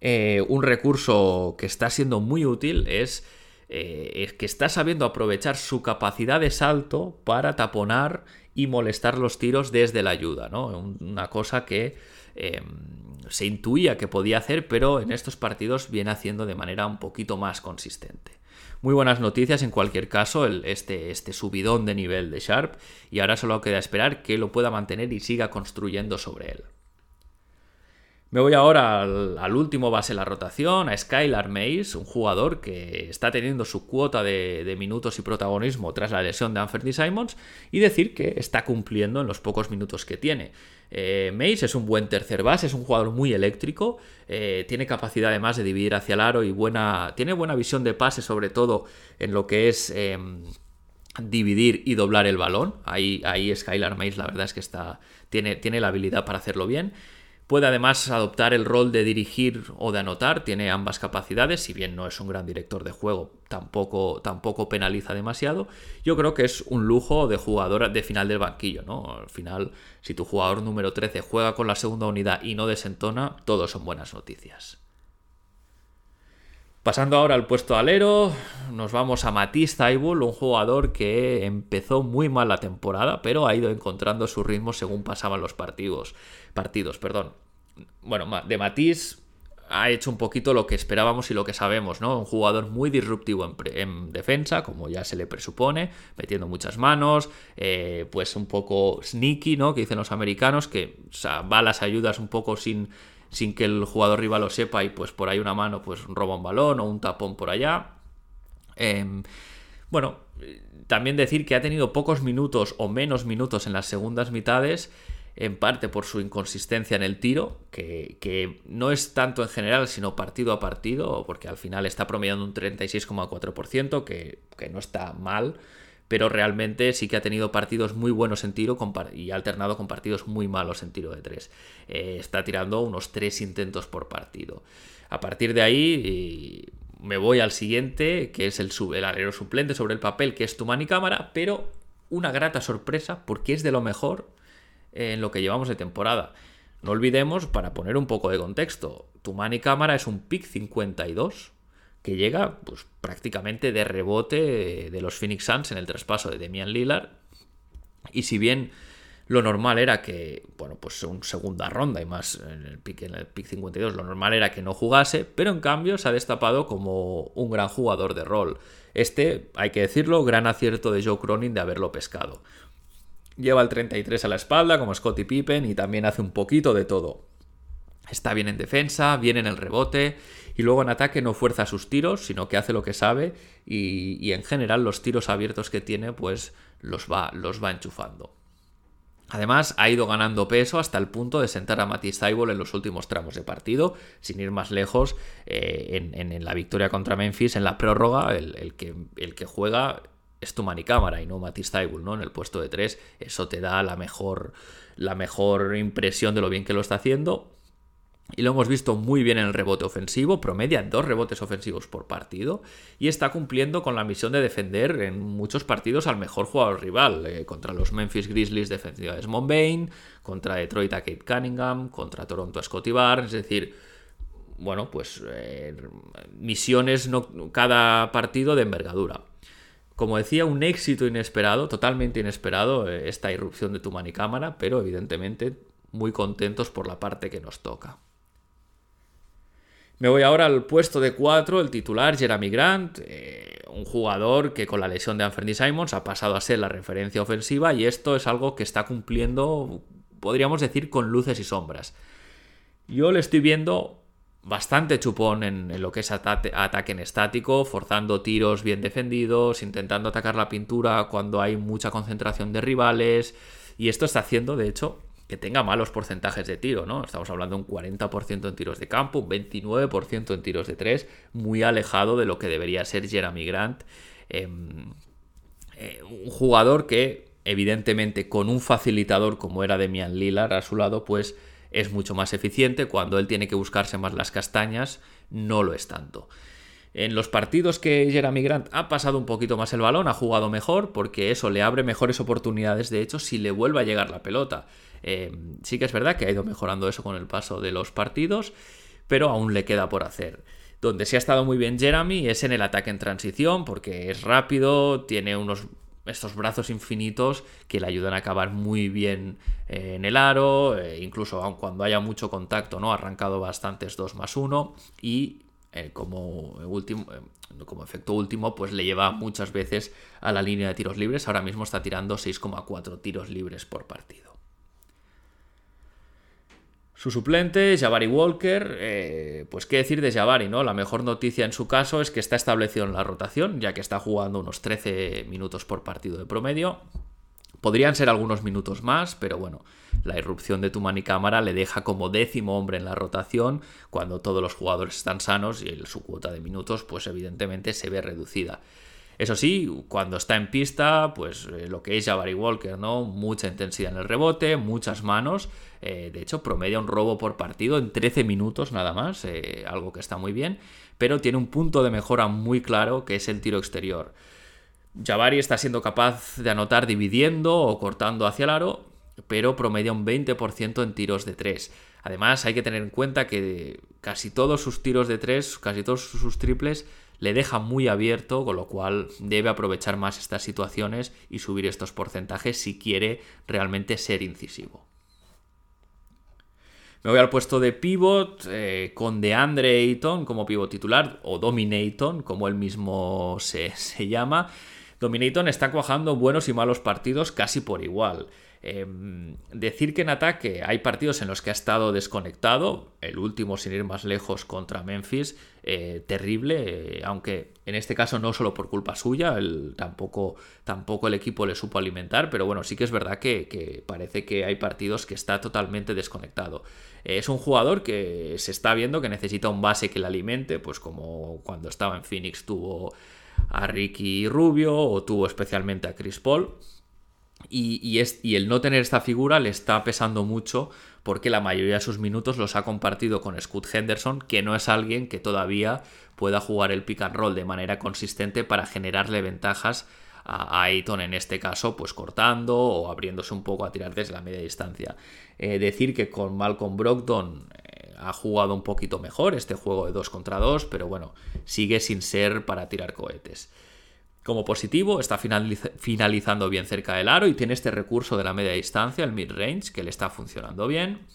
eh, un recurso que está siendo muy útil es, eh, es que está sabiendo aprovechar su capacidad de salto para taponar y molestar los tiros desde la ayuda. ¿no? Una cosa que Em, se intuía que podía hacer, pero en estos partidos viene haciendo de manera un poquito más consistente. Muy buenas noticias en cualquier caso, este, este subidón de nivel de Sharp, y ahora solo queda esperar que lo pueda mantener y siga construyendo sobre él. Me voy ahora al, último base de la rotación, a Skylar Mays, un jugador que está teniendo su cuota de, minutos y protagonismo tras la lesión de Anthony Simons y decir que está cumpliendo en los pocos minutos que tiene. Eh, Mays es un buen tercer base, es un jugador muy eléctrico, eh, tiene capacidad además de dividir hacia el aro y buena, tiene buena visión de pase, sobre todo en lo que es em, dividir y doblar el balón. Ahí, ahí Skylar Mays la verdad es que está, tiene, tiene la habilidad para hacerlo bien. Puede además adoptar el rol de dirigir o de anotar, tiene ambas capacidades, si bien no es un gran director de juego, tampoco, tampoco penaliza demasiado. Yo creo que es un lujo de jugador de final del banquillo, ¿no? Al final, si tu jugador número 13 juega con la segunda unidad y no desentona, todos son buenas noticias. Pasando ahora al puesto alero, nos vamos a Matisse Taibul, un jugador que empezó muy mal la temporada, pero ha ido encontrando su ritmo según pasaban los partidos. partidos perdón. Bueno, de Matisse ha hecho un poquito lo que esperábamos y lo que sabemos, ¿no? Un jugador muy disruptivo en, defensa, como ya se le presupone, metiendo muchas manos, eh, pues un poco sneaky, ¿no? Que dicen los americanos, que va a las ayudas un poco sin sin que el jugador rival lo sepa y pues por ahí una mano pues roba un balón o un tapón por allá. Em, bueno, también decir que ha tenido pocos minutos o menos minutos en las segundas mitades, en parte por su inconsistencia en el tiro, que, no es tanto en general, sino partido a partido, porque al final está promediando un 36,4%, que, que no está mal pero realmente sí que ha tenido partidos muy buenos en tiro y ha alternado con partidos muy malos en tiro de tres. Eh, está tirando unos tres intentos por partido. A partir de ahí me voy al siguiente, que es el, el alero suplente sobre el papel, que es tu y cámara, pero una grata sorpresa porque es de lo mejor en lo que llevamos de temporada. No olvidemos, para poner un poco de contexto, tu y cámara es un pick 52 que llega pues, prácticamente de rebote de los Phoenix Suns en el traspaso de Demian Lillard. Y si bien lo normal era que, bueno, pues un segunda ronda y más en el pick, en el pick 52, lo normal era que no jugase, pero en cambio se ha destapado como un gran jugador de rol. Este, hay que decirlo, gran acierto de Joe Cronin de haberlo pescado. Lleva el 33 a la espalda, como Scottie Pippen, y también hace un poquito de todo. Está bien en defensa, bien en el rebote, y luego en ataque no fuerza sus tiros, sino que hace lo que sabe, y, en general los tiros abiertos que tiene, pues los va, los va enchufando. Además, ha ido ganando peso hasta el punto de sentar a Matisse en los últimos tramos de partido, sin ir más lejos, eh, en, la victoria contra Memphis, en la prórroga, el, que, el que, juega es tu manicámara y no Matisse ¿no? En el puesto de tres, eso te da la mejor, la mejor impresión de lo bien que lo está haciendo. Y lo hemos visto muy bien en el rebote ofensivo, promedia dos rebotes ofensivos por partido y está cumpliendo con la misión de defender en muchos partidos al mejor jugador rival. Eh, contra los Memphis Grizzlies defensiva de Desmond Bain, contra Detroit a Kate Cunningham, contra Toronto a Scotty Barnes, es decir, bueno, pues eh, misiones no, cada partido de envergadura. Como decía, un éxito inesperado, totalmente inesperado, eh, esta irrupción de tu manicámara, pero evidentemente muy contentos por la parte que nos toca. Me voy ahora al puesto de 4, el titular Jeremy Grant, eh, un jugador que con la lesión de Anthony Simons ha pasado a ser la referencia ofensiva y esto es algo que está cumpliendo, podríamos decir, con luces y sombras. Yo le estoy viendo bastante chupón en, lo que es ataque en estático, forzando tiros bien defendidos, intentando atacar la pintura cuando hay mucha concentración de rivales y esto está haciendo, de hecho, que tenga malos porcentajes de tiro, ¿no? Estamos hablando de un 40% en tiros de campo, un 29% en tiros de 3, muy alejado de lo que debería ser Jeremy Grant. Em, eh, un jugador que, evidentemente, con un facilitador como era Demian Lillard a su lado, pues es mucho más eficiente. Cuando él tiene que buscarse más las castañas, no lo es tanto. En los partidos que Jeremy Grant ha pasado un poquito más el balón, ha jugado mejor, porque eso le abre mejores oportunidades, de hecho, si le vuelve a llegar la pelota. Eh, sí que es verdad que ha ido mejorando eso con el paso de los partidos, pero aún le queda por hacer. Donde sí ha estado muy bien Jeremy es en el ataque en transición, porque es rápido, tiene unos estos brazos infinitos que le ayudan a acabar muy bien eh, en el aro, eh, incluso aun cuando haya mucho contacto, ¿no? Ha arrancado bastantes 2 más 1 y como, último, como efecto último, pues le lleva muchas veces a la línea de tiros libres. Ahora mismo está tirando 6,4 tiros libres por partido. Su suplente, Jabari Walker, eh, pues qué decir de Jabari, ¿no? La mejor noticia en su caso es que está establecido en la rotación, ya que está jugando unos 13 minutos por partido de promedio. Podrían ser algunos minutos más, pero bueno, la irrupción de Tumani Cámara le deja como décimo hombre en la rotación cuando todos los jugadores están sanos y su cuota de minutos pues evidentemente se ve reducida. Eso sí, cuando está en pista, pues eh, lo que es Jabari Walker, ¿no? Mucha intensidad en el rebote, muchas manos. Eh, de hecho, promedia un robo por partido en 13 minutos nada más, eh, algo que está muy bien. Pero tiene un punto de mejora muy claro que es el tiro exterior. Jabari está siendo capaz de anotar dividiendo o cortando hacia el aro, pero promedia un 20% en tiros de 3. Además, hay que tener en cuenta que casi todos sus tiros de 3, casi todos sus triples le deja muy abierto, con lo cual debe aprovechar más estas situaciones y subir estos porcentajes si quiere realmente ser incisivo. Me voy al puesto de pivot eh, con DeAndre Ayton como pivot titular o Dominaton, como él mismo se, se llama. Dominaton está cuajando buenos y malos partidos casi por igual. Em, decir que en ataque hay partidos en los que ha estado desconectado, el último sin ir más lejos contra Memphis, eh, terrible, eh, aunque en este caso no solo por culpa suya, tampoco, tampoco el equipo le supo alimentar, pero bueno, sí que es verdad que, parece que hay partidos que está totalmente desconectado. Eh, es un jugador que se está viendo que necesita un base que le alimente, pues como cuando estaba en Phoenix tuvo a Ricky Rubio o tuvo especialmente a Chris Paul. Y, es, y, el no tener esta figura le está pesando mucho porque la mayoría de sus minutos los ha compartido con Scott Henderson, que no es alguien que todavía pueda jugar el pick and roll de manera consistente para generarle ventajas a Ayton en este caso, pues cortando o abriéndose un poco a tirar desde la media distancia. Eh, decir que con Malcolm Brogdon ha jugado un poquito mejor este juego de 2 contra 2, pero bueno, sigue sin ser para tirar cohetes. Como positivo, está finalizando bien cerca del aro y tiene este recurso de la media distancia, el mid-range, que le está funcionando bien.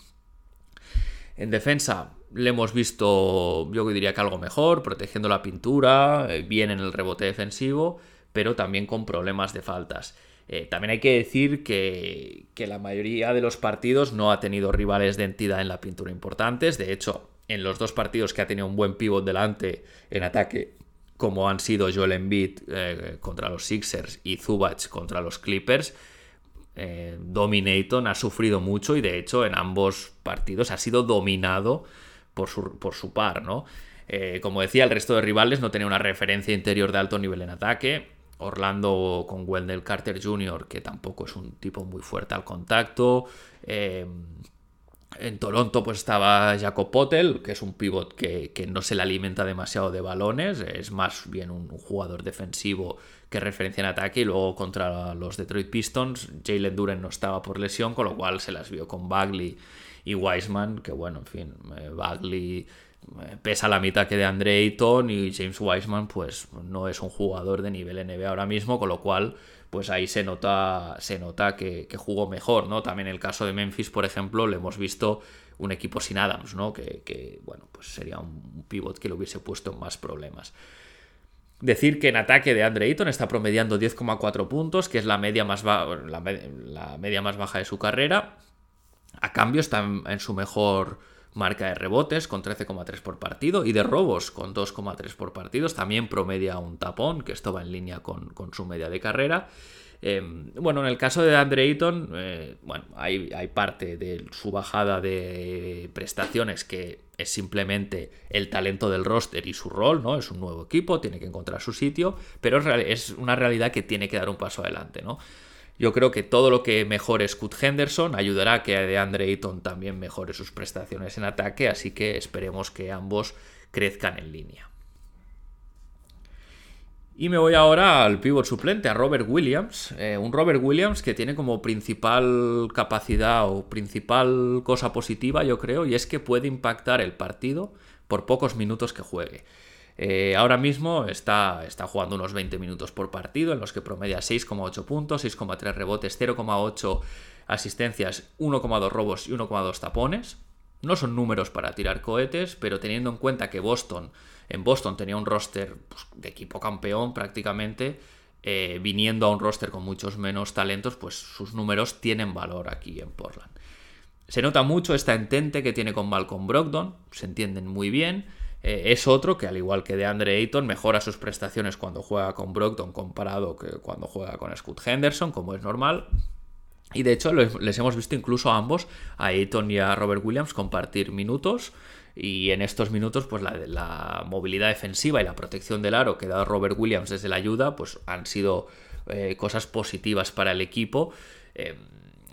En defensa le hemos visto, yo diría que algo mejor, protegiendo la pintura, eh, bien en el rebote defensivo, pero también con problemas de faltas. Eh, también hay que decir que, que, la mayoría de los partidos no ha tenido rivales de entidad en la pintura importantes. De hecho, en los dos partidos que ha tenido un buen pivot delante en ataque, como han sido Joel Embiid eh, contra los Sixers y Zubac contra los Clippers, eh, Dominaton ha sufrido mucho y de hecho en ambos partidos ha sido dominado por su, por su par, ¿no? Eh, como decía, el resto de rivales no tenía una referencia interior de alto nivel en ataque. Orlando con Wendell Carter Jr., que tampoco es un tipo muy fuerte al contacto. Eh, en Toronto pues estaba Jacob Potel, que es un pivot que, no se le alimenta demasiado de balones, es más bien un jugador defensivo que referencia en ataque y luego contra los Detroit Pistons Jalen Duren no estaba por lesión, con lo cual se las vio con Bagley y Wiseman, que bueno, en fin, eh, Bagley pesa la mitad que de Andre Ayton y James Wiseman pues no es un jugador de nivel NBA ahora mismo, con lo cual pues ahí se nota, se nota que, jugó mejor, ¿no? También el caso de Memphis, por ejemplo, le hemos visto un equipo sin Adams, ¿no? Que, bueno, pues sería un pivot que le hubiese puesto más problemas. Decir que en ataque de Andre Ayton está promediando 10,4 puntos, que es la media, más la, media más baja de su carrera. A cambio está en su mejor marca de rebotes con 13,3 por partido y de robos con 2,3 por partidos. También promedia un tapón, que esto va en línea con, su media de carrera. Em, bueno, en el caso de Andre Ayton, eh, bueno, hay, hay, parte de su bajada de prestaciones que es simplemente el talento del roster y su rol, ¿no? Es un nuevo equipo, tiene que encontrar su sitio, pero es una realidad que tiene que dar un paso adelante, ¿no? Yo creo que todo lo que mejore Scott Henderson ayudará a que DeAndre Ayton también mejore sus prestaciones en ataque, así que esperemos que ambos crezcan en línea. Y me voy ahora al pivot suplente, a Robert Williams. Eh, un Robert Williams que tiene como principal capacidad o principal cosa positiva, yo creo, y es que puede impactar el partido por pocos minutos que juegue. Eh, ahora mismo está, está, jugando unos 20 minutos por partido, en los que promedia 6,8 puntos, 6,3 rebotes, 0,8 asistencias, 1,2 robos y 1,2 tapones. No son números para tirar cohetes, pero teniendo en cuenta que Boston, en Boston tenía un roster pues, de equipo campeón prácticamente, eh, viniendo a un roster con muchos menos talentos, pues sus números tienen valor aquí en Portland. Se nota mucho esta entente que tiene con Malcolm Brogdon, se entienden muy bien. Eh, es otro que, al igual que de Andre Ayton, mejora sus prestaciones cuando juega con Brockton comparado que cuando juega con Scott Henderson, como es normal. Y de hecho, les hemos visto incluso a ambos, a Ayton y a Robert Williams, compartir minutos. Y en estos minutos, pues la, movilidad defensiva y la protección del aro que da Robert Williams desde la ayuda, pues han sido eh, cosas positivas para el equipo. Eh,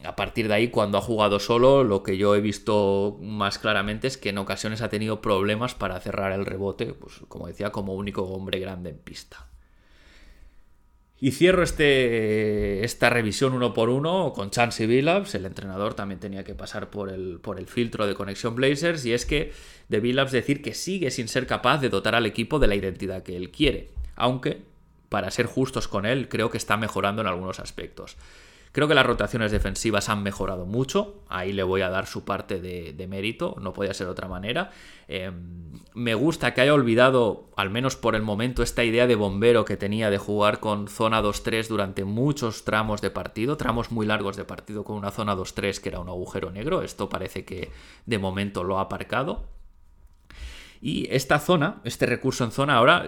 a partir de ahí, cuando ha jugado solo, lo que yo he visto más claramente es que en ocasiones ha tenido problemas para cerrar el rebote, pues como decía, como único hombre grande en pista. Y cierro este, esta revisión uno por uno con Chansey Billups. El entrenador también tenía que pasar por el, por el filtro de Conexión Blazers. Y es que de Billups decir que sigue sin ser capaz de dotar al equipo de la identidad que él quiere. Aunque, para ser justos con él, creo que está mejorando en algunos aspectos. Creo que las rotaciones defensivas han mejorado mucho, ahí le voy a dar su parte de, mérito, no podía ser de otra manera. Em, me gusta que haya olvidado, al menos por el momento, esta idea de bombero que tenía de jugar con zona 2-3 durante muchos tramos de partido, tramos muy largos de partido con una zona 2-3 que era un agujero negro, esto parece que de momento lo ha aparcado. Y esta zona, este recurso en zona, ahora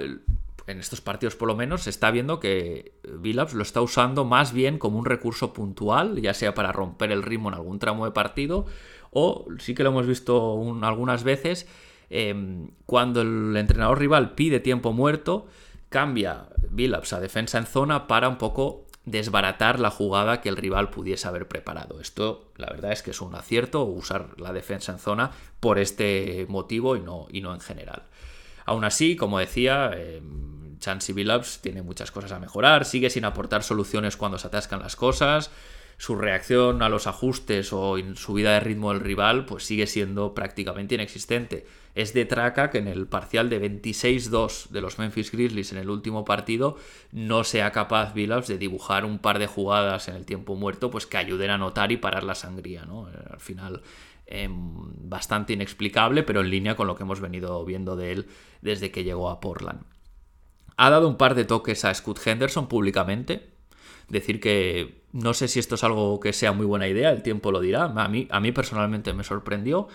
en estos partidos por lo menos, se está viendo que Billups lo está usando más bien como un recurso puntual, ya sea para romper el ritmo en algún tramo de partido, o sí que lo hemos visto algunas veces, em, cuando el entrenador rival pide tiempo muerto, cambia Billups a defensa en zona para un poco desbaratar la jugada que el rival pudiese haber preparado. Esto, la verdad es que es un acierto usar la defensa en zona por este motivo y no, y no en general. Aún así, como decía, eh, Chansey Billups tiene muchas cosas a mejorar, sigue sin aportar soluciones cuando se atascan las cosas. su reacción a los ajustes o subida de ritmo del rival pues sigue siendo prácticamente inexistente. Es de traca que en el parcial de 26-2 de los Memphis Grizzlies en el último partido no sea capaz Billups de dibujar un par de jugadas en el tiempo muerto pues que ayuden a notar y parar la sangría. ¿no? Al final em, bastante inexplicable pero en línea con lo que hemos venido viendo de él desde que llegó a Portland. Ha dado un par de toques a Scott Henderson públicamente, decir que no sé si esto es algo que sea muy buena idea, el tiempo lo dirá. A mí, a mí personalmente me sorprendió.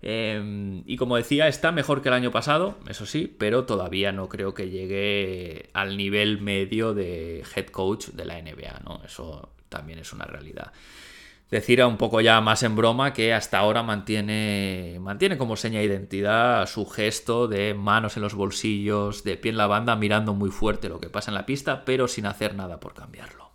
Em, y como decía, está mejor que el año pasado, eso sí, pero todavía no creo que llegue al nivel medio de head coach de la NBA, ¿no? Eso también es una realidad. Decir un poco ya más en broma que hasta ahora mantiene, mantiene como seña de identidad su gesto de manos en los bolsillos, de pie en la banda, mirando muy fuerte lo que pasa en la pista, pero sin hacer nada por cambiarlo.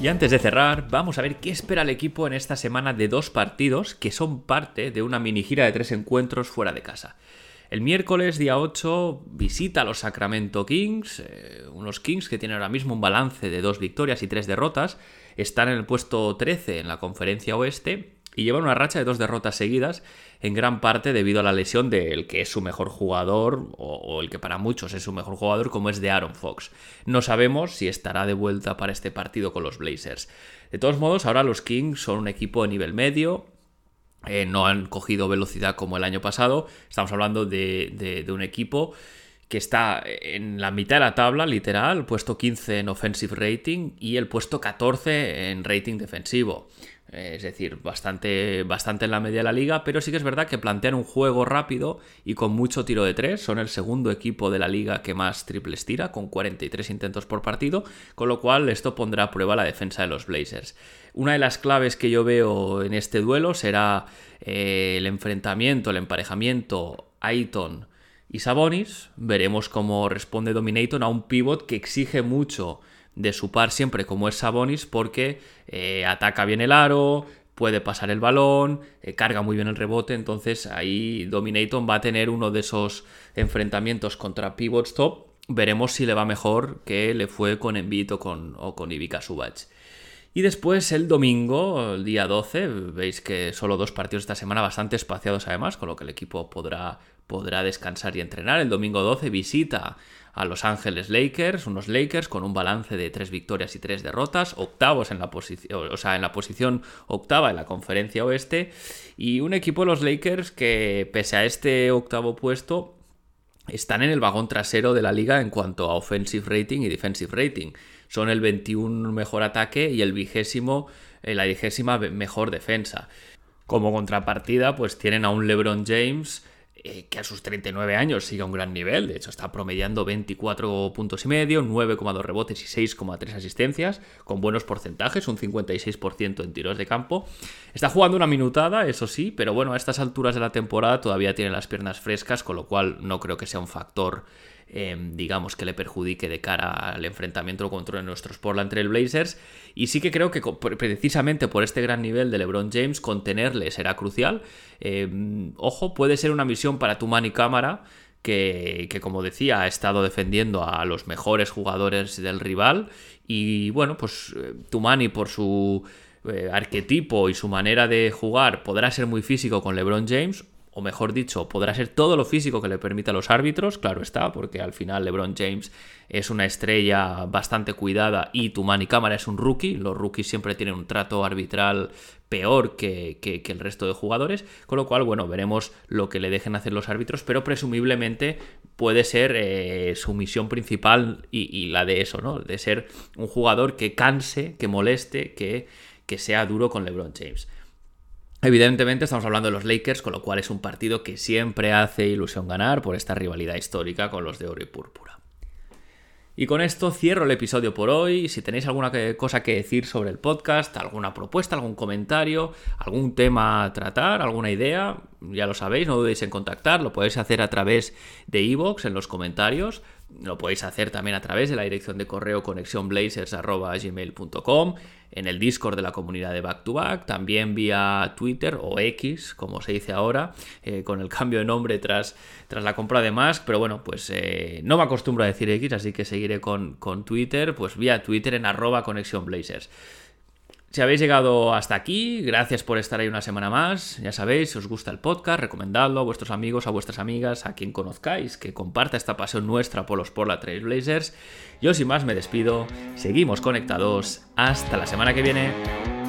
Y antes de cerrar, vamos a ver qué espera el equipo en esta semana de dos partidos que son parte de una mini gira de tres encuentros fuera de casa. El miércoles, día 8, visita a los Sacramento Kings, eh, unos Kings que tienen ahora mismo un balance de dos victorias y tres derrotas, están en el puesto 13 en la conferencia oeste y llevan una racha de dos derrotas seguidas, en gran parte debido a la lesión del que es su mejor jugador, o, el que para muchos es su mejor jugador, como es de Aaron Fox. No sabemos si estará de vuelta para este partido con los Blazers. De todos modos, ahora los Kings son un equipo de nivel medio, eh, no han cogido velocidad como el año pasado, estamos hablando de, de un equipo que está en la mitad de la tabla, literal, puesto 15 en offensive rating y el puesto 14 en rating defensivo. Es decir, bastante, bastante en la media de la liga, pero sí que es verdad que plantean un juego rápido y con mucho tiro de tres. Son el segundo equipo de la liga que más triples tira, con 43 intentos por partido, con lo cual esto pondrá a prueba la defensa de los Blazers. Una de las claves que yo veo en este duelo será eh, el enfrentamiento, el emparejamiento Aiton y Sabonis. Veremos cómo responde Dominaton a un pivot que exige mucho de su par siempre como es Sabonis porque eh, ataca bien el aro, puede pasar el balón, eh, carga muy bien el rebote, entonces ahí Dominaton va a tener uno de esos enfrentamientos contra pivots top. Veremos si le va mejor que le fue con Embiid o con, o con Ivica Subach. Y después el domingo, el día 12, veis que solo dos partidos esta semana bastante espaciados además, con lo que el equipo podrá, podrá descansar y entrenar. El domingo 12 visita a Los Ángeles Lakers, unos Lakers con un balance de tres victorias y tres derrotas, octavos en la posición, o sea, en la posición octava en la conferencia oeste, y un equipo de los Lakers que pese a este octavo puesto están en el vagón trasero de la liga en cuanto a offensive rating y defensive rating. Son el 21 mejor ataque y el vigésimo, eh, la vigésima mejor defensa. Como contrapartida, pues tienen a un LeBron James eh, que a sus 39 años sigue a un gran nivel, de hecho está promediando 24 puntos y medio, 9,2 rebotes y 6,3 asistencias, con buenos porcentajes, un 56% en tiros de campo. Está jugando una minutada, eso sí, pero bueno, a estas alturas de la temporada todavía tiene las piernas frescas, con lo cual no creo que sea un factor Em, digamos, que le perjudique de cara al enfrentamiento contra nuestros Portland Trail Blazers. Y sí que creo que precisamente por este gran nivel de LeBron James, contenerle será crucial. Em, ojo, puede ser una misión para tu y cámara. Que, que, como decía, ha estado defendiendo a los mejores jugadores del rival. Y bueno, pues eh, Tumani por su eh, arquetipo y su manera de jugar podrá ser muy físico con LeBron James o mejor dicho, podrá ser todo lo físico que le permita a los árbitros, claro está, porque al final LeBron James es una estrella bastante cuidada y tu y cámara es un rookie, los rookies siempre tienen un trato arbitral peor que, el resto de jugadores, con lo cual, bueno, veremos lo que le dejen hacer los árbitros, pero presumiblemente puede ser eh, su misión principal y, la de eso, ¿no? De ser un jugador que canse, que moleste, que, que sea duro con LeBron James. Evidentemente estamos hablando de los Lakers, con lo cual es un partido que siempre hace ilusión ganar por esta rivalidad histórica con los de oro y púrpura. Y con esto cierro el episodio por hoy. Si tenéis alguna cosa que decir sobre el podcast, alguna propuesta, algún comentario, algún tema a tratar, alguna idea, ya lo sabéis, no dudéis en contactar. Lo podéis hacer a través de iVoox en los comentarios lo podéis hacer también a través de la dirección de correo conexionblazers.gmail.com, en el Discord de la comunidad de Back to Back, también vía Twitter o X, como se dice ahora, eh, con el cambio de nombre tras, tras la compra de Mask, pero bueno, pues eh, no me acostumbro a decir X, así que seguiré con, con Twitter, pues vía Twitter en arroba conexionblazers. Si habéis llegado hasta aquí, gracias por estar ahí una semana más. Ya sabéis, si os gusta el podcast, recomendadlo a vuestros amigos, a vuestras amigas, a quien conozcáis, que comparta esta pasión nuestra por los Portland Trailblazers. Yo sin más me despido, seguimos conectados. Hasta la semana que viene.